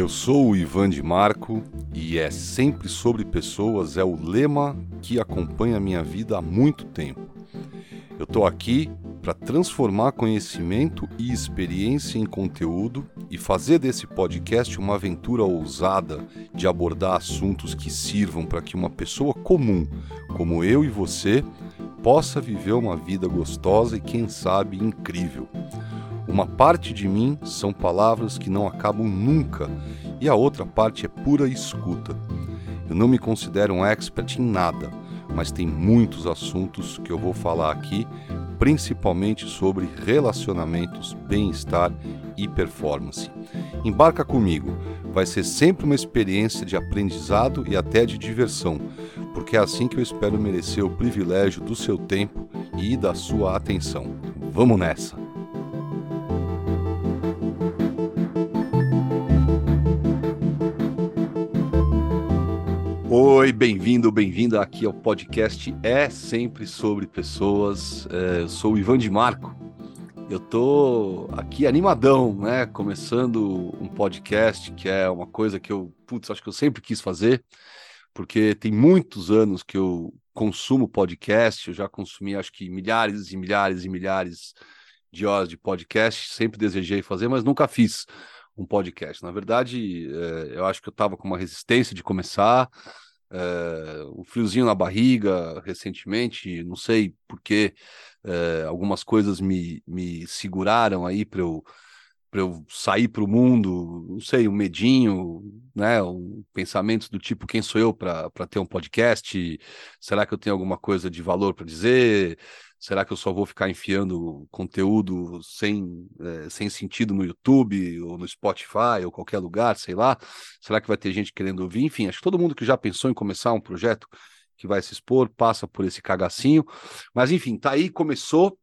Eu sou o Ivan de Marco e é sempre sobre pessoas é o lema que acompanha a minha vida há muito tempo. Eu estou aqui para transformar conhecimento e experiência em conteúdo e fazer desse podcast uma aventura ousada de abordar assuntos que sirvam para que uma pessoa comum, como eu e você, possa viver uma vida gostosa e, quem sabe, incrível. Uma parte de mim são palavras que não acabam nunca e a outra parte é pura escuta. Eu não me considero um expert em nada, mas tem muitos assuntos que eu vou falar aqui, principalmente sobre relacionamentos, bem-estar e performance. Embarca comigo, vai ser sempre uma experiência de aprendizado e até de diversão, porque é assim que eu espero merecer o privilégio do seu tempo e da sua atenção. Vamos nessa! Oi, bem-vindo, bem-vinda aqui ao podcast É Sempre Sobre Pessoas. É, eu sou o Ivan de Marco. Eu tô aqui animadão, né? Começando um podcast que é uma coisa que eu, putz, acho que eu sempre quis fazer, porque tem muitos anos que eu consumo podcast, eu já consumi acho que milhares e milhares e milhares de horas de podcast, sempre desejei fazer, mas nunca fiz um podcast. Na verdade, é, eu acho que eu estava com uma resistência de começar, é, um friozinho na barriga recentemente, não sei porque é, algumas coisas me, me seguraram aí para eu eu sair para o mundo, não sei, um medinho, né, um pensamentos do tipo quem sou eu para ter um podcast? Será que eu tenho alguma coisa de valor para dizer? Será que eu só vou ficar enfiando conteúdo sem, é, sem sentido no YouTube ou no Spotify ou qualquer lugar, sei lá? Será que vai ter gente querendo ouvir? Enfim, acho que todo mundo que já pensou em começar um projeto que vai se expor passa por esse cagacinho. Mas enfim, tá aí, começou.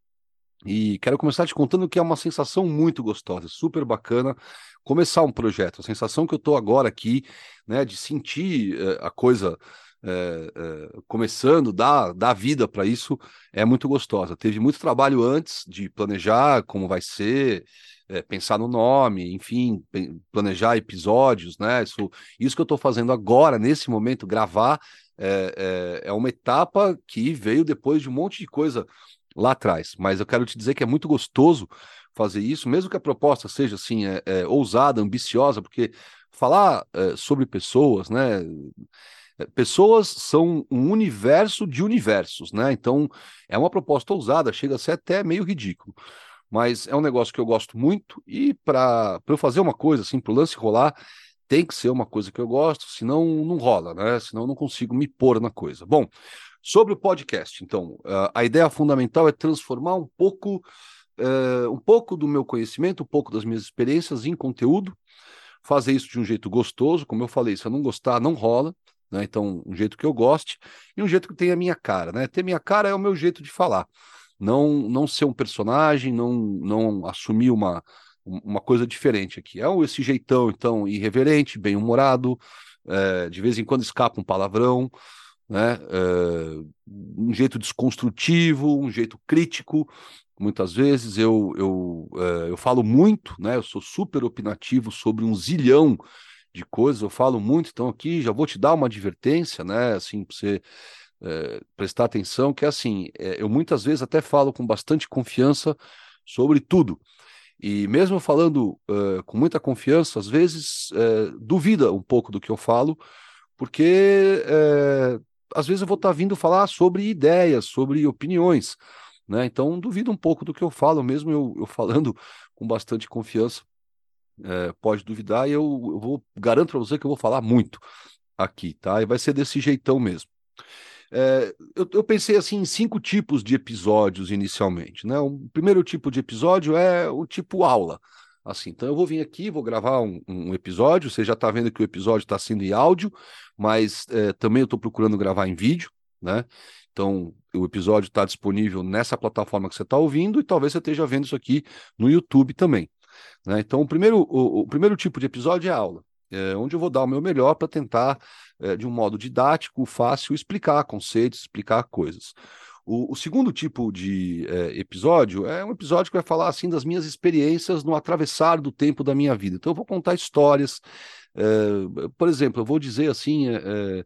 E quero começar te contando que é uma sensação muito gostosa, super bacana começar um projeto. A sensação que eu estou agora aqui, né, de sentir uh, a coisa é, é, começando, dar, dar vida para isso, é muito gostosa. Teve muito trabalho antes de planejar como vai ser, é, pensar no nome, enfim, planejar episódios, né? Isso, isso que eu estou fazendo agora, nesse momento, gravar, é, é, é uma etapa que veio depois de um monte de coisa lá atrás. Mas eu quero te dizer que é muito gostoso fazer isso, mesmo que a proposta seja assim, ousada, ambiciosa, porque falar sobre pessoas, né? Pessoas são um universo de universos, né? Então é uma proposta ousada, chega a ser até meio ridículo. Mas é um negócio que eu gosto muito e para eu fazer uma coisa assim, para o lance rolar, tem que ser uma coisa que eu gosto, senão não rola, né? Senão eu não consigo me pôr na coisa. Bom, sobre o podcast, então, a ideia fundamental é transformar um pouco, uh, um pouco do meu conhecimento, um pouco das minhas experiências em conteúdo, fazer isso de um jeito gostoso, como eu falei, se eu não gostar, não rola. Né? Então, um jeito que eu goste e um jeito que tenha a minha cara, né? Ter minha cara é o meu jeito de falar. Não não ser um personagem, não não assumir uma uma coisa diferente aqui. É esse jeitão, então, irreverente, bem-humorado, é, de vez em quando escapa um palavrão, né? É, um jeito desconstrutivo, um jeito crítico. Muitas vezes eu, eu, é, eu falo muito, né? Eu sou super opinativo sobre um zilhão de coisas, eu falo muito, então aqui já vou te dar uma advertência, né, assim, para você é, prestar atenção, que é assim, é, eu muitas vezes até falo com bastante confiança sobre tudo, e mesmo falando uh, com muita confiança, às vezes uh, duvida um pouco do que eu falo, porque uh, às vezes eu vou estar tá vindo falar sobre ideias, sobre opiniões, né? Então duvida um pouco do que eu falo, mesmo eu, eu falando com bastante confiança é, pode duvidar, e eu, eu vou garanto para você que eu vou falar muito aqui, tá? E vai ser desse jeitão mesmo. É, eu, eu, pensei assim em cinco tipos de episódios inicialmente, né? O primeiro tipo de episódio é o tipo aula. Assim, então eu vou vir aqui, vou gravar um, um episódio. Você já está vendo que o episódio está sendo em áudio, mas é, também eu estou procurando gravar em vídeo, né? Então o episódio está disponível nessa plataforma que você está ouvindo e talvez você esteja vendo isso aqui no YouTube também. Né? Então, o primeiro, o, o, primeiro tipo de episódio é aula, é, onde eu vou dar o meu melhor para tentar, é, de um modo didático, fácil, explicar conceitos, explicar coisas. O, o segundo tipo de é, episódio é um episódio que vai falar assim das minhas experiências no atravessar do tempo da minha vida. Então, eu vou contar histórias, É, por exemplo, eu vou dizer assim, é,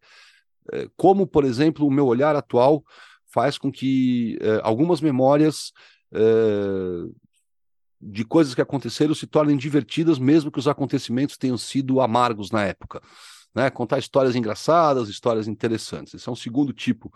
é, como, por exemplo, o meu olhar atual faz com que é, algumas memórias é, de coisas que aconteceram se tornem divertidas, mesmo que os acontecimentos tenham sido amargos na época. Né? Contar histórias engraçadas, histórias interessantes. Esse é um segundo tipo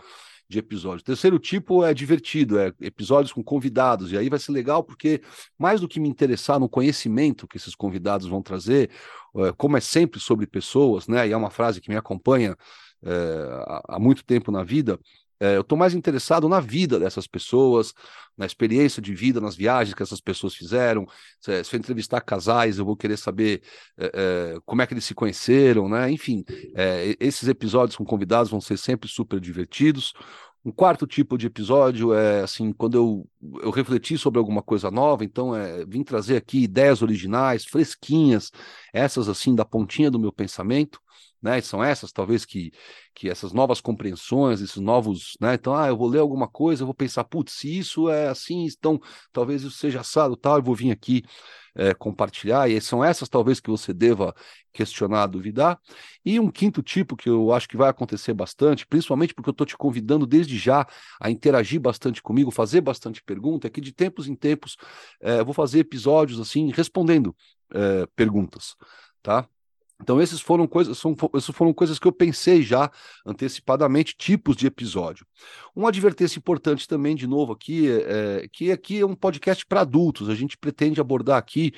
de episódio. O terceiro tipo é divertido, é episódios com convidados, e aí vai ser legal porque, mais do que me interessar no conhecimento que esses convidados vão trazer, é, como é sempre sobre pessoas, né? E é uma frase que me acompanha é, há muito tempo na vida, eu estou mais interessado na vida dessas pessoas, na experiência de vida, nas viagens que essas pessoas fizeram. Se, se eu entrevistar casais, eu vou querer saber é, é, como é que eles se conheceram, né? Enfim, é, esses episódios com convidados vão ser sempre super divertidos. Um quarto tipo de episódio é assim, quando eu, eu refleti sobre alguma coisa nova, então é vim trazer aqui ideias originais, fresquinhas, essas assim da pontinha do meu pensamento né? São essas, talvez, que, que essas novas compreensões, esses novos, né? Então, ah, eu vou ler alguma coisa, eu vou pensar, putz, se isso é assim, então talvez isso seja assado tal, eu vou vir aqui é, compartilhar, e são essas talvez que você deva questionar, duvidar. E um quinto tipo que eu acho que vai acontecer bastante, principalmente porque eu estou te convidando desde já a interagir bastante comigo, fazer bastante pergunta, é que de tempos em tempos é, eu vou fazer episódios assim, respondendo é, perguntas, tá? Então, esses foram coisas, são, essas foram coisas que eu pensei já antecipadamente, tipos de episódio. Uma advertência importante também, de novo, aqui, é, que aqui é um podcast para adultos. A gente pretende abordar aqui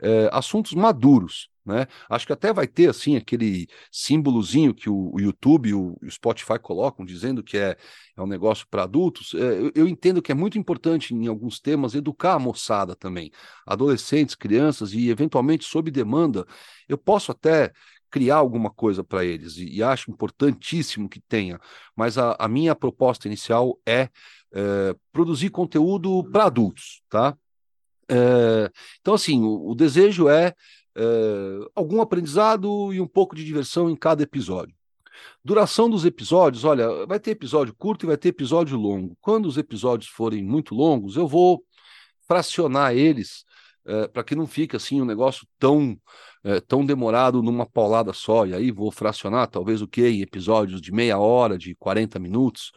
é, assuntos maduros. Né? Acho que até vai ter assim aquele símbolozinho que o, o YouTube e o, o, Spotify colocam, dizendo que é, é um negócio para adultos. É, eu, eu, entendo que é muito importante em alguns temas educar a moçada também, adolescentes, crianças e eventualmente sob demanda. Eu posso até criar alguma coisa para eles e, e, acho importantíssimo que tenha. Mas a, a minha proposta inicial é, é produzir conteúdo para adultos, tá? É, então, assim, o, o desejo é é, algum aprendizado e um pouco de diversão em cada episódio. Duração dos episódios, olha, vai ter episódio curto e vai ter episódio longo. Quando os episódios forem muito longos, eu vou fracionar eles é, para que não fique assim um negócio tão é, tão demorado numa paulada só. E aí vou fracionar talvez o que em episódios de meia hora, de 40 minutos.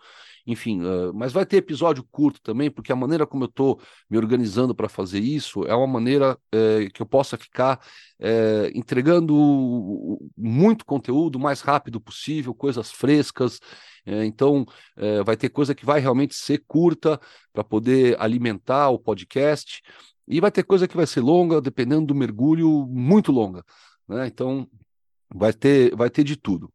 Enfim, uh, mas vai ter episódio curto também, porque a maneira como eu estou me organizando para fazer isso é uma maneira uh, que eu possa ficar uh, entregando muito conteúdo o mais rápido possível, coisas frescas. então, vai ter coisa que vai realmente ser curta para poder alimentar o podcast, e vai ter coisa que vai ser longa, dependendo do mergulho, muito longa. Né? Então, vai ter, vai ter de tudo.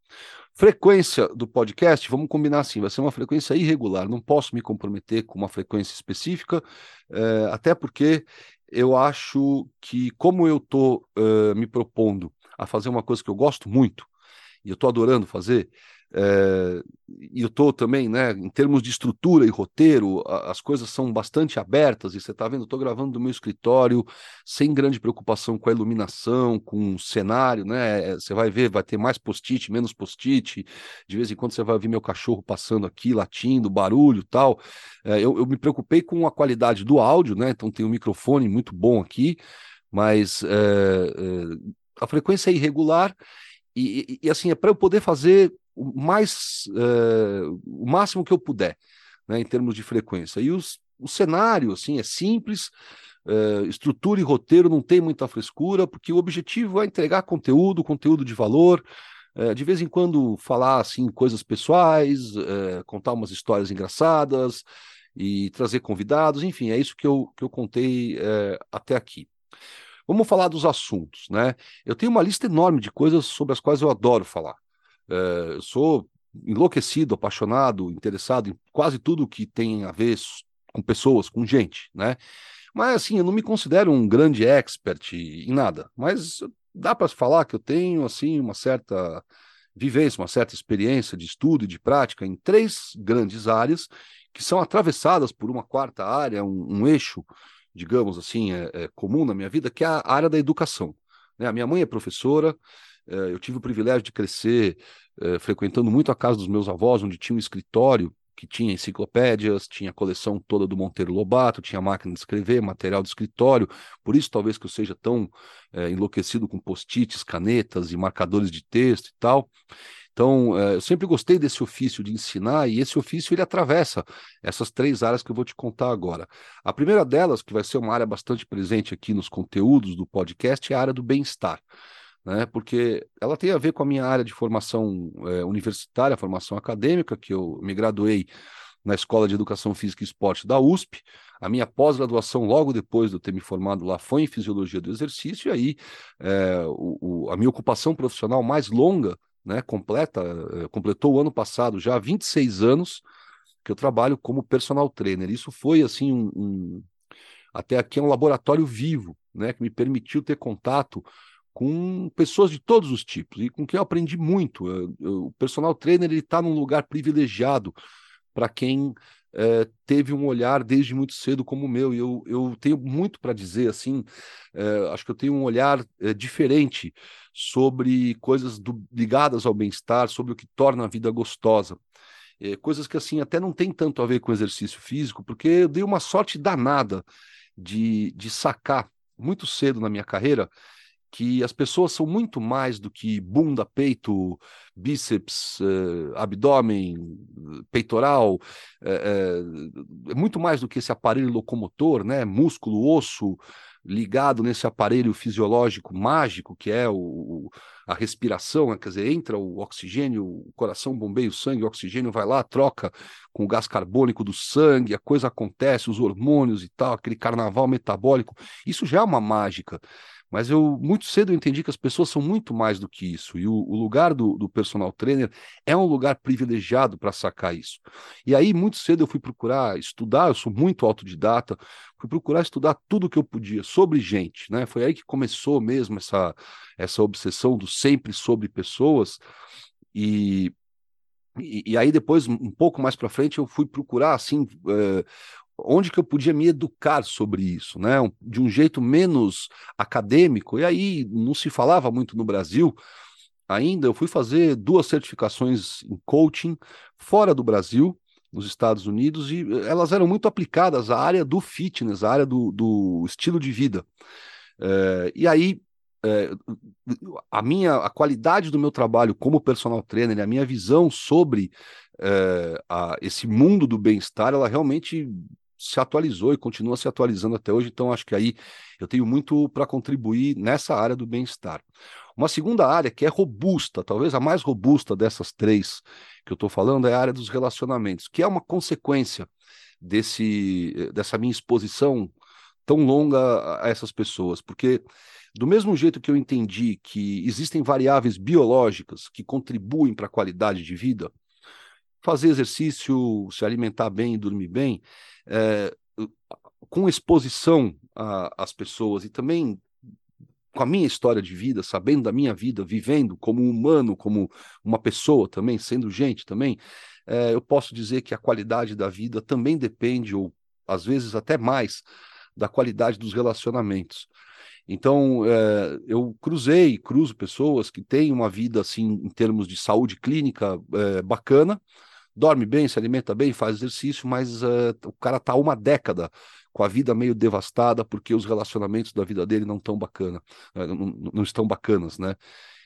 Frequência do podcast, vamos combinar assim, vai ser uma frequência irregular. Não posso me comprometer com uma frequência específica, é, até porque eu acho que, como eu estou uh, me propondo a fazer uma coisa que eu gosto muito, e eu estou adorando fazer, é, e eu estou também, né, em termos de estrutura e roteiro, a, as coisas são bastante abertas, e você está vendo, estou gravando do meu escritório, sem grande preocupação com a iluminação, com o cenário, né? Eh, você vai ver, vai ter mais post-it, menos post-it, de vez em quando você vai ver meu cachorro passando aqui, latindo, barulho tal. É, eu, eu, me preocupei com a qualidade do áudio, né? Então tem um microfone muito bom aqui, mas a frequência é irregular. E, e, e, assim, é para eu poder fazer o mais uh, o máximo que eu puder, né, em termos de frequência. E os, o cenário assim é simples, uh, estrutura e roteiro não tem muita frescura, porque o objetivo é entregar conteúdo, conteúdo de valor. Uh, de vez em quando falar assim coisas pessoais, contar umas histórias engraçadas e trazer convidados, enfim, é isso que eu, que eu contei até aqui. Vamos falar dos assuntos, né? Eu tenho uma lista enorme de coisas sobre as quais eu adoro falar. É, sou enlouquecido, apaixonado, interessado em quase tudo que tem a ver com pessoas, com gente, né? Mas assim, eu não me considero um grande expert em nada, mas dá para falar que eu tenho assim uma certa vivência, uma certa experiência de estudo e de prática em três grandes áreas que são atravessadas por uma quarta área, um, um eixo, digamos assim, é, é, comum na minha vida, que é a área da educação. Né? A minha mãe é professora, é, eu tive o privilégio de crescer é, frequentando muito a casa dos meus avós, onde tinha um escritório que tinha enciclopédias, tinha a coleção toda do Monteiro Lobato, tinha máquina de escrever, material de escritório, por isso talvez que eu seja tão é, enlouquecido com post-its, canetas e marcadores de texto e tal. Então, é, eu sempre gostei desse ofício de ensinar e esse ofício ele atravessa essas três áreas que eu vou te contar agora. A primeira delas, que vai ser uma área bastante presente aqui nos conteúdos do podcast, é a área do bem-estar. Né, porque ela tem a ver com a minha área de formação é, universitária, formação acadêmica, que eu me graduei na Escola de Educação Física e Esporte da USP. A minha pós-graduação, logo depois de eu ter me formado lá, foi em Fisiologia do Exercício, e aí é, o, o, a minha ocupação profissional mais longa né, completa, eh, completou o ano passado já 26 anos que eu trabalho como personal trainer. Isso foi assim um, um até aqui é um laboratório vivo, né, que me permitiu ter contato com pessoas de todos os tipos e com quem eu aprendi muito. Eu, eu, o personal trainer ele está num lugar privilegiado para quem é, teve um olhar desde muito cedo como o meu. E eu, eu tenho muito para dizer, assim, é, acho que eu tenho um olhar é, diferente sobre coisas do, ligadas ao bem-estar, sobre o que torna a vida gostosa. coisas que, assim, até não tem tanto a ver com exercício físico, porque eu dei uma sorte danada de, de sacar muito cedo na minha carreira que as pessoas são muito mais do que bunda, peito, bíceps, eh, abdômen, peitoral, é, é, muito mais do que esse aparelho locomotor, né? Músculo, osso ligado nesse aparelho fisiológico mágico que é o, a respiração, né? quer dizer, entra o oxigênio, o coração bombeia o sangue, o oxigênio vai lá, troca com o gás carbônico do sangue, a coisa acontece, os hormônios e tal, aquele carnaval metabólico, isso já é uma mágica. Mas eu muito cedo eu entendi que as pessoas são muito mais do que isso. E o, o lugar do, do, personal trainer é um lugar privilegiado para sacar isso. E aí, muito cedo, eu fui procurar estudar, eu sou muito autodidata, fui procurar estudar tudo que eu podia sobre gente. Né? Foi aí que começou mesmo essa, essa obsessão do sempre sobre pessoas. E, e, e, aí depois, um pouco mais para frente, eu fui procurar assim uh, onde que eu podia me educar sobre isso, né? De um jeito menos acadêmico. E aí não se falava muito no Brasil. Ainda eu fui fazer duas certificações em coaching fora do Brasil, nos Estados Unidos, e elas eram muito aplicadas à área do fitness, à área do, do estilo de vida. É, e aí é, a minha a qualidade do meu trabalho como personal trainer, a minha visão sobre é, a, esse mundo do bem-estar, ela realmente se atualizou e continua se atualizando até hoje, então acho que aí eu tenho muito para contribuir nessa área do bem-estar. Uma segunda área que é robusta, talvez a mais robusta dessas três que eu estou falando, é a área dos relacionamentos, que é uma consequência desse, dessa minha exposição tão longa a essas pessoas, porque do mesmo jeito que eu entendi que existem variáveis biológicas que contribuem para a qualidade de vida, fazer exercício, se alimentar bem e dormir bem, é, com exposição às pessoas e também com a minha história de vida, sabendo da minha vida, vivendo como humano, como uma pessoa também, sendo gente também, é, eu posso dizer que a qualidade da vida também depende, ou às vezes até mais, da qualidade dos relacionamentos. Então, é, eu cruzei, cruzo pessoas que têm uma vida, assim, em termos de saúde clínica, é, bacana, dorme bem, se alimenta bem, faz exercício, mas uh, o cara tá uma década com a vida meio devastada porque os relacionamentos da vida dele não tão bacana, uh, não, não, estão bacanas, né?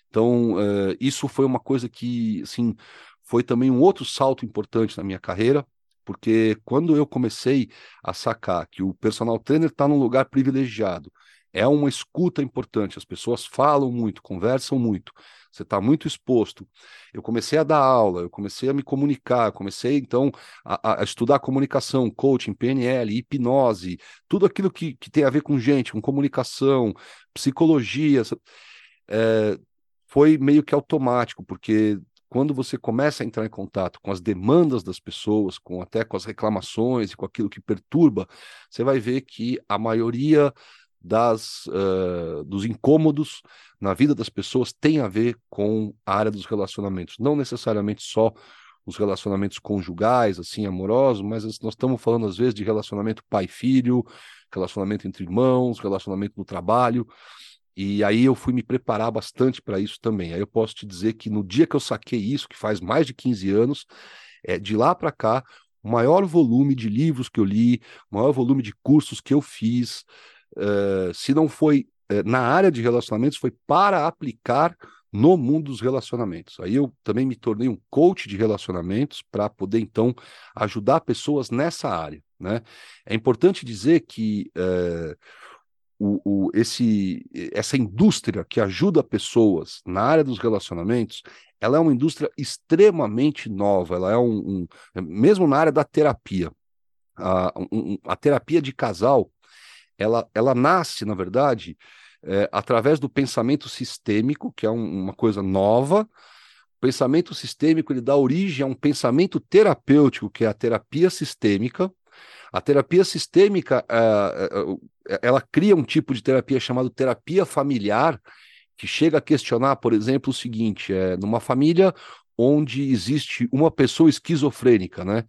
Então, uh, isso foi uma coisa que, assim, foi também um outro salto importante na minha carreira, porque quando eu comecei a sacar que o personal trainer está num lugar privilegiado, é uma escuta importante, as pessoas falam muito, conversam muito, você está muito exposto. Eu comecei a dar aula, eu comecei a me comunicar, comecei então a, a estudar comunicação, coaching, PNL, hipnose, tudo aquilo que, que tem a ver com gente, com comunicação, psicologia. É, foi meio que automático, porque quando você começa a entrar em contato com as demandas das pessoas, com até com as reclamações e com aquilo que perturba, você vai ver que a maioria das, uh, dos incômodos na vida das pessoas tem a ver com a área dos relacionamentos, não necessariamente só os relacionamentos conjugais, assim, amorosos, mas nós estamos falando às vezes de relacionamento pai-filho, relacionamento entre irmãos, relacionamento no trabalho, e aí eu fui me preparar bastante para isso também. Aí eu posso te dizer que no dia que eu saquei isso, que faz mais de 15 anos, É de lá para cá, o maior volume de livros que eu li, o maior volume de cursos que eu fiz, uh, se não foi na área de relacionamentos, foi para aplicar no mundo dos relacionamentos. Aí eu também me tornei um coach de relacionamentos para poder então ajudar pessoas nessa área. Né? É importante dizer que uh, o, o, esse, essa indústria que ajuda pessoas na área dos relacionamentos, ela é uma indústria extremamente nova, ela é um, um mesmo na área da terapia. A, um, a terapia de casal, ela, ela nasce, na verdade, é, através do pensamento sistêmico, que é um, uma coisa nova. O pensamento sistêmico ele dá origem a um pensamento terapêutico, que é a terapia sistêmica. A terapia sistêmica, é, ela cria um tipo de terapia chamado terapia familiar, que chega a questionar, por exemplo, o seguinte: é, numa família onde existe uma pessoa esquizofrênica, né?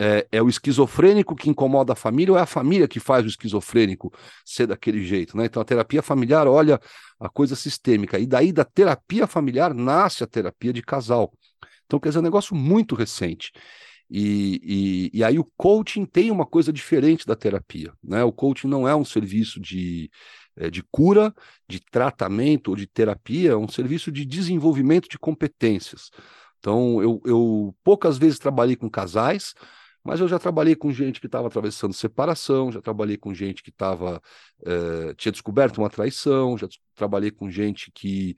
É, é, o esquizofrênico que incomoda a família ou é a família que faz o esquizofrênico ser daquele jeito, né? Então a terapia familiar olha a coisa sistêmica e daí da terapia familiar nasce a terapia de casal. Então quer dizer, é um negócio muito recente. E, e, e aí o coaching tem uma coisa diferente da terapia, né? O coaching não é um serviço de é, de cura, de tratamento ou de terapia, é um serviço de desenvolvimento de competências. Então, eu, eu poucas vezes trabalhei com casais, mas eu já trabalhei com gente que estava atravessando separação, já trabalhei com gente que tava, é, tinha descoberto uma traição, já trabalhei com gente que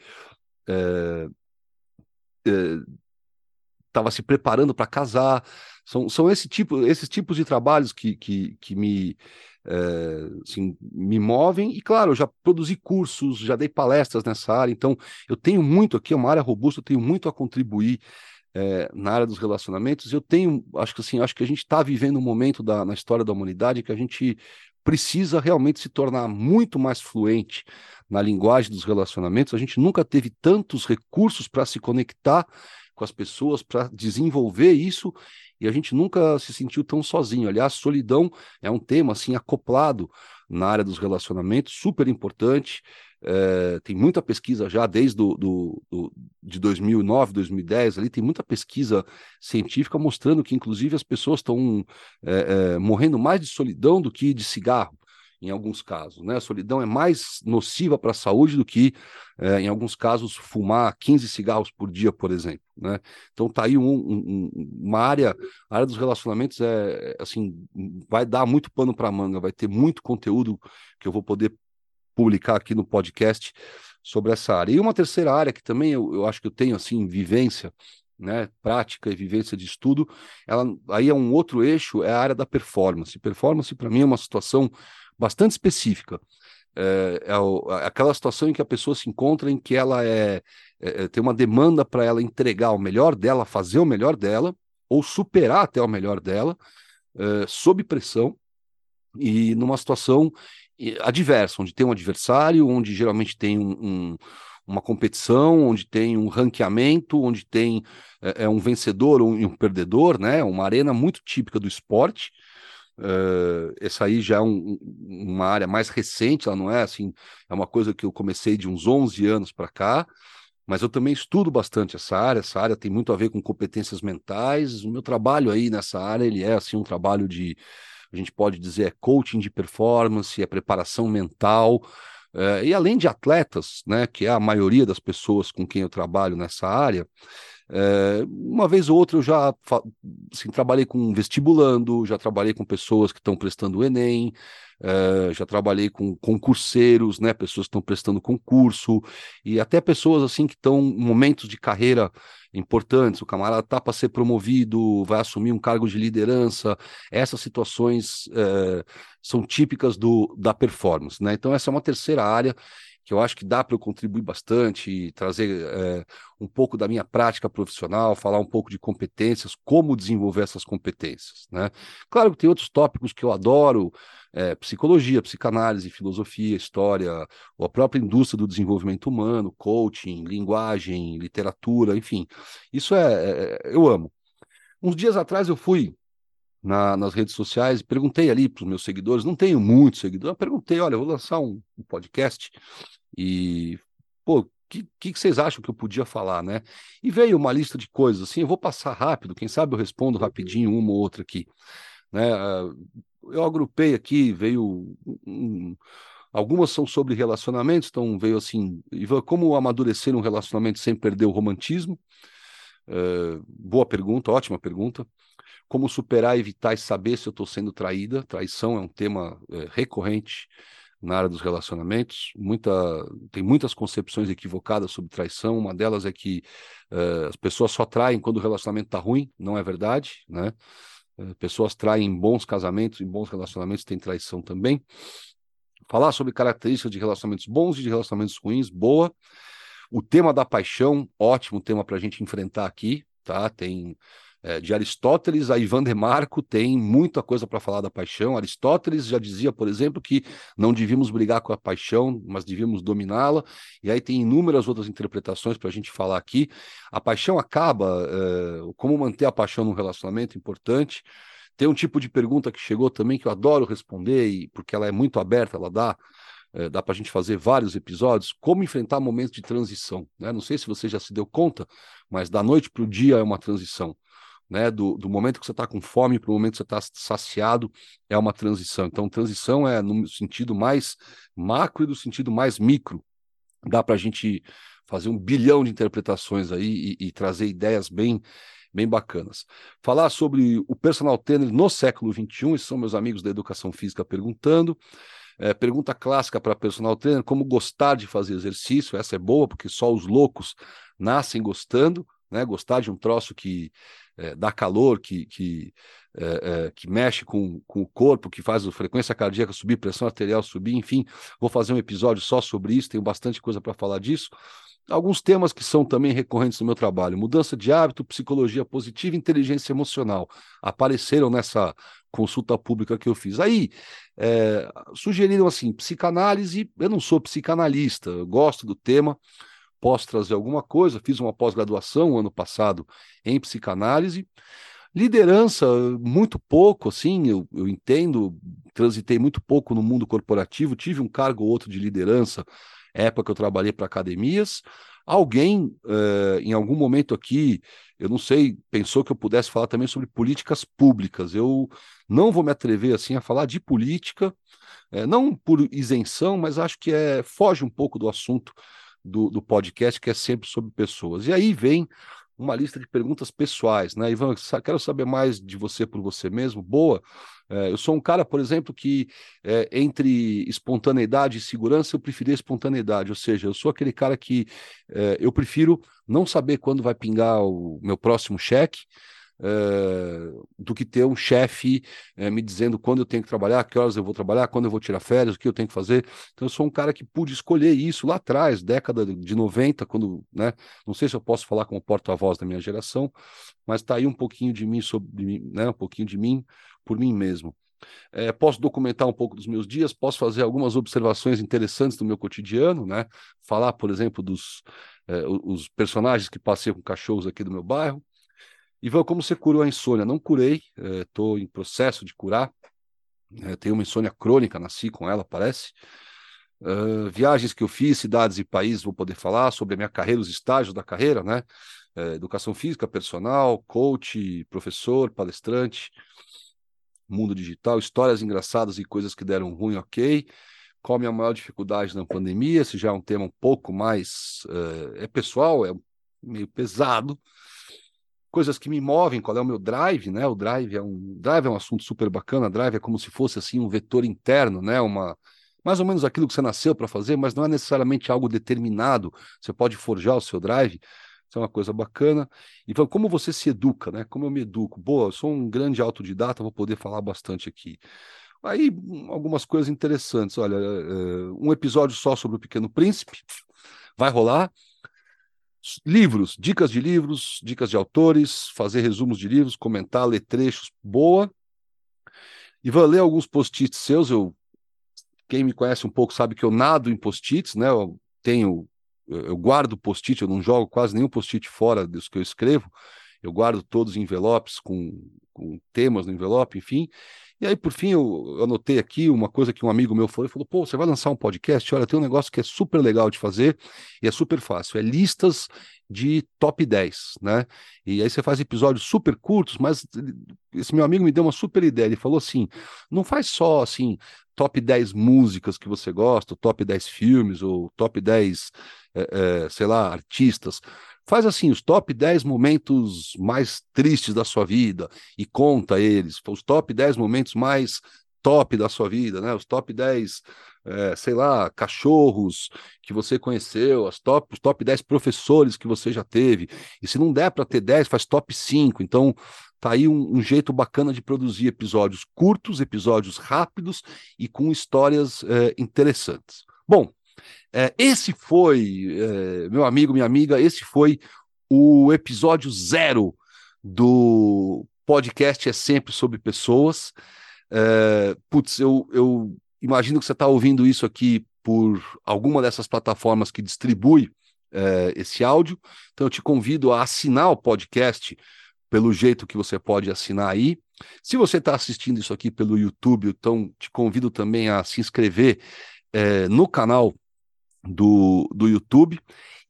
estava é, se preparando para casar. São, são esse tipo, esses tipos de trabalhos que, que, que me, é, assim, me movem. E, claro, eu já produzi cursos, já dei palestras nessa área, então eu tenho muito aqui, é uma área robusta, eu tenho muito a contribuir é, na área dos relacionamentos. Eu tenho, acho que assim, acho que a gente está vivendo um momento da, na história da humanidade que a gente precisa realmente se tornar muito mais fluente na linguagem dos relacionamentos. A gente nunca teve tantos recursos para se conectar com as pessoas, para desenvolver isso e a gente nunca se sentiu tão sozinho. Aliás, solidão é um tema assim acoplado na área dos relacionamentos, super importante. É, tem muita pesquisa já desde do, do, do, de 2009, 2010, ali tem muita pesquisa científica mostrando que, inclusive, as pessoas estão é, é, morrendo mais de solidão do que de cigarro em alguns casos. Né? A solidão é mais nociva para a saúde do que, em alguns casos, fumar 15 cigarros por dia, por exemplo. Né? Então tá aí um, um, uma área, a área dos relacionamentos é assim, vai dar muito pano para manga, vai ter muito conteúdo que eu vou poder publicar aqui no podcast sobre essa área. E uma terceira área que também eu, eu acho que eu tenho assim vivência, né, prática e vivência de estudo, ela aí é um outro eixo, é a área da performance. Performance para mim é uma situação bastante específica. É, é, é, aquela situação em que a pessoa se encontra em que ela é, é, é tem uma demanda para ela entregar o melhor dela, fazer o melhor dela, ou superar até o melhor dela, é, sob pressão e numa situação adversa, onde tem um adversário, onde geralmente tem um, um, uma competição, onde tem um ranqueamento, onde tem é, é um vencedor ou um perdedor, né? Uma arena muito típica do esporte. Uh, essa aí já é um, uma área mais recente, ela não é assim, é uma coisa que eu comecei de uns 11 anos para cá, mas eu também estudo bastante essa área, essa área tem muito a ver com competências mentais, o meu trabalho aí nessa área, ele é assim um trabalho de, a gente pode dizer, é coaching de performance, é preparação mental, uh, e além de atletas, né, que é a maioria das pessoas com quem eu trabalho nessa área, é, uma vez ou outra eu já assim, trabalhei com vestibulando, já trabalhei com pessoas que estão prestando o Enem, é, já trabalhei com concurseiros, né, pessoas que estão prestando concurso, e até pessoas assim que estão em momentos de carreira importantes, o camarada está para ser promovido, vai assumir um cargo de liderança, essas situações é, são típicas do, da performance, né? Então essa é uma terceira área que eu acho que dá para eu contribuir bastante, trazer é, um pouco da minha prática profissional, falar um pouco de competências, como desenvolver essas competências. Né? Claro que tem outros tópicos que eu adoro, é, psicologia, psicanálise, filosofia, história, a própria indústria do desenvolvimento humano, coaching, linguagem, literatura, enfim. Isso é, é eu amo. Uns dias atrás eu fui na, nas redes sociais, perguntei ali para os meus seguidores, não tenho muitos seguidores, eu perguntei, olha, vou lançar um, um podcast e, pô, que, que, vocês acham que eu podia falar, né? E veio uma lista de coisas, assim, eu vou passar rápido, quem sabe eu respondo rapidinho uma ou outra aqui, né? Eu agrupei aqui, veio um, algumas são sobre relacionamentos, então veio assim, Ivan, como amadurecer um relacionamento sem perder o romantismo? Uh, boa pergunta, ótima pergunta. Como superar, evitar e saber se eu estou sendo traída? Traição é um tema é, recorrente na área dos relacionamentos. Muita, tem muitas concepções equivocadas sobre traição. Uma delas é que uh, as pessoas só traem quando o relacionamento está ruim. Não é verdade, né? Uh, pessoas traem em bons casamentos, em bons relacionamentos tem traição também. Falar sobre características de relacionamentos bons e de relacionamentos ruins, boa. O tema da paixão, ótimo tema para a gente enfrentar aqui, tá? Tem é, de Aristóteles a Ivan de Marco tem muita coisa para falar da paixão. Aristóteles já dizia, por exemplo, que não devíamos brigar com a paixão, mas devíamos dominá-la. E aí tem inúmeras outras interpretações para a gente falar aqui. A paixão acaba, é, como manter a paixão num relacionamento importante. Tem um tipo de pergunta que chegou também que eu adoro responder, e, porque ela é muito aberta, ela dá é, dá para a gente fazer vários episódios, como enfrentar momentos de transição. Né? Não sei se você já se deu conta, mas da noite para o dia é uma transição né, do, do momento que você está com fome para o momento que você está saciado, é uma transição. Então, transição é no sentido mais macro e do sentido mais micro. Dá para a gente fazer um bilhão de interpretações aí e, e, trazer ideias bem, bem bacanas. Falar sobre o personal trainer no século XXI, esses são meus amigos da educação física perguntando. É, pergunta clássica para personal trainer: como gostar de fazer exercício? Essa é boa, porque só os loucos nascem gostando, né? Gostar de um troço que é, dá calor, que, que, é, que mexe com, com o corpo, que faz a frequência cardíaca subir, pressão arterial subir, enfim, vou fazer um episódio só sobre isso, tenho bastante coisa para falar disso. Alguns temas que são também recorrentes no meu trabalho: mudança de hábito, psicologia positiva inteligência emocional. Apareceram nessa consulta pública que eu fiz. Aí, é, sugeriram assim: psicanálise. Eu não sou psicanalista, eu gosto do tema, posso trazer alguma coisa. Fiz uma pós-graduação ano passado em psicanálise. Liderança, muito pouco, assim, eu, eu entendo, transitei muito pouco no mundo corporativo, tive um cargo ou outro de liderança, época que eu trabalhei para academias. Alguém, eh, em algum momento aqui, eu não sei, pensou que eu pudesse falar também sobre políticas públicas. Eu não vou me atrever assim a falar de política, eh, não por isenção, mas acho que é foge um pouco do assunto do, do podcast, que é sempre sobre pessoas. E aí vem uma lista de perguntas pessoais, né? Ivan, quero saber mais de você por você mesmo. Boa. É, eu sou um cara, por exemplo, que é, entre espontaneidade e segurança, eu preferi a espontaneidade, ou seja, eu sou aquele cara que é, eu prefiro não saber quando vai pingar o meu próximo cheque, uh, do que ter um chefe uh, me dizendo quando eu tenho que trabalhar, que horas eu vou trabalhar, quando eu vou tirar férias, o que eu tenho que fazer. Então, eu sou um cara que pude escolher isso lá atrás, década de 90, quando, né? Não sei se eu posso falar como porta-voz da minha geração, mas está aí um pouquinho de mim sobre, né? Um pouquinho de mim por mim mesmo. É, posso documentar um pouco dos meus dias, posso fazer algumas observações interessantes do meu cotidiano, né? Falar, por exemplo, dos os personagens que passei com cachorros aqui do meu bairro. Ivan, como você curou a insônia? Não curei, estou é, em processo de curar. É, tenho uma insônia crônica, nasci com ela, parece. Uh, viagens que eu fiz, cidades e países, vou poder falar sobre a minha carreira, os estágios da carreira, né? É, educação física, personal, coach, professor, palestrante, mundo digital, histórias engraçadas e coisas que deram ruim, ok. Qual a minha maior dificuldade na pandemia? Esse já é um tema um pouco mais. Uh, é pessoal, é meio pesado, coisas que me movem, qual é o meu drive, né? O drive é um drive é um assunto super bacana, drive é como se fosse assim um vetor interno, né? Uma mais ou menos aquilo que você nasceu para fazer, mas não é necessariamente algo determinado. Você pode forjar o seu drive. Isso é uma coisa bacana. Então, como você se educa, né? Como eu me educo? Boa, eu sou um grande autodidata, vou poder falar bastante aqui. Aí, algumas coisas interessantes. Olha, eh, um episódio só sobre o Pequeno Príncipe vai rolar. Livros, dicas de livros, dicas de autores, fazer resumos de livros, comentar, ler trechos, boa. E vou ler alguns post-its seus. Eu, quem me conhece um pouco sabe que eu nado em post-its, né? Eu tenho, eu guardo post-it, eu não jogo quase nenhum post-it fora dos que eu escrevo. Eu guardo todos os envelopes com, com temas no envelope, enfim. E aí, por fim, eu, eu anotei aqui uma coisa que um amigo meu falou, ele falou, pô, você vai lançar um podcast? Olha, tem um negócio que é super legal de fazer e é super fácil, é listas de top 10, né? E aí você faz episódios super curtos, mas esse meu amigo me deu uma super ideia, ele falou assim, não faz só, assim, top 10 músicas que você gosta, top 10 filmes, ou top 10, é, é, sei lá, artistas, Faz assim, os top 10 momentos mais tristes da sua vida e conta eles, os top 10 momentos mais top da sua vida, né? Os top 10, é, sei lá, cachorros que você conheceu, as top, os top 10 professores que você já teve. E se não der para ter 10, faz top 5. Então, tá aí um, um, jeito bacana de produzir episódios curtos, episódios rápidos e com histórias é, interessantes. Bom, é, esse foi, é, meu amigo, minha amiga, esse foi o episódio zero do podcast É Sempre Sobre Pessoas. É, putz, eu, eu imagino que você está ouvindo isso aqui por alguma dessas plataformas que distribui é, esse áudio. Então eu te convido a assinar o podcast pelo jeito que você pode assinar aí. Se você está assistindo isso aqui pelo YouTube, então te convido também a se inscrever é, no canal do, do YouTube.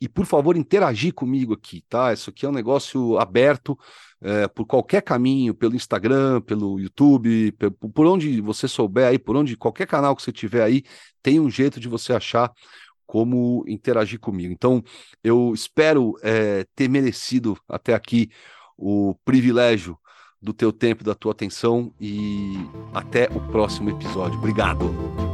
E, por favor, interagir comigo aqui, tá? Isso aqui é um negócio aberto é, por qualquer caminho, pelo Instagram, pelo YouTube, por onde você souber aí, por onde qualquer canal que você tiver aí, tem um jeito de você achar como interagir comigo. Então, eu espero é, ter merecido até aqui o privilégio do teu tempo, da tua atenção e até o próximo episódio. Obrigado.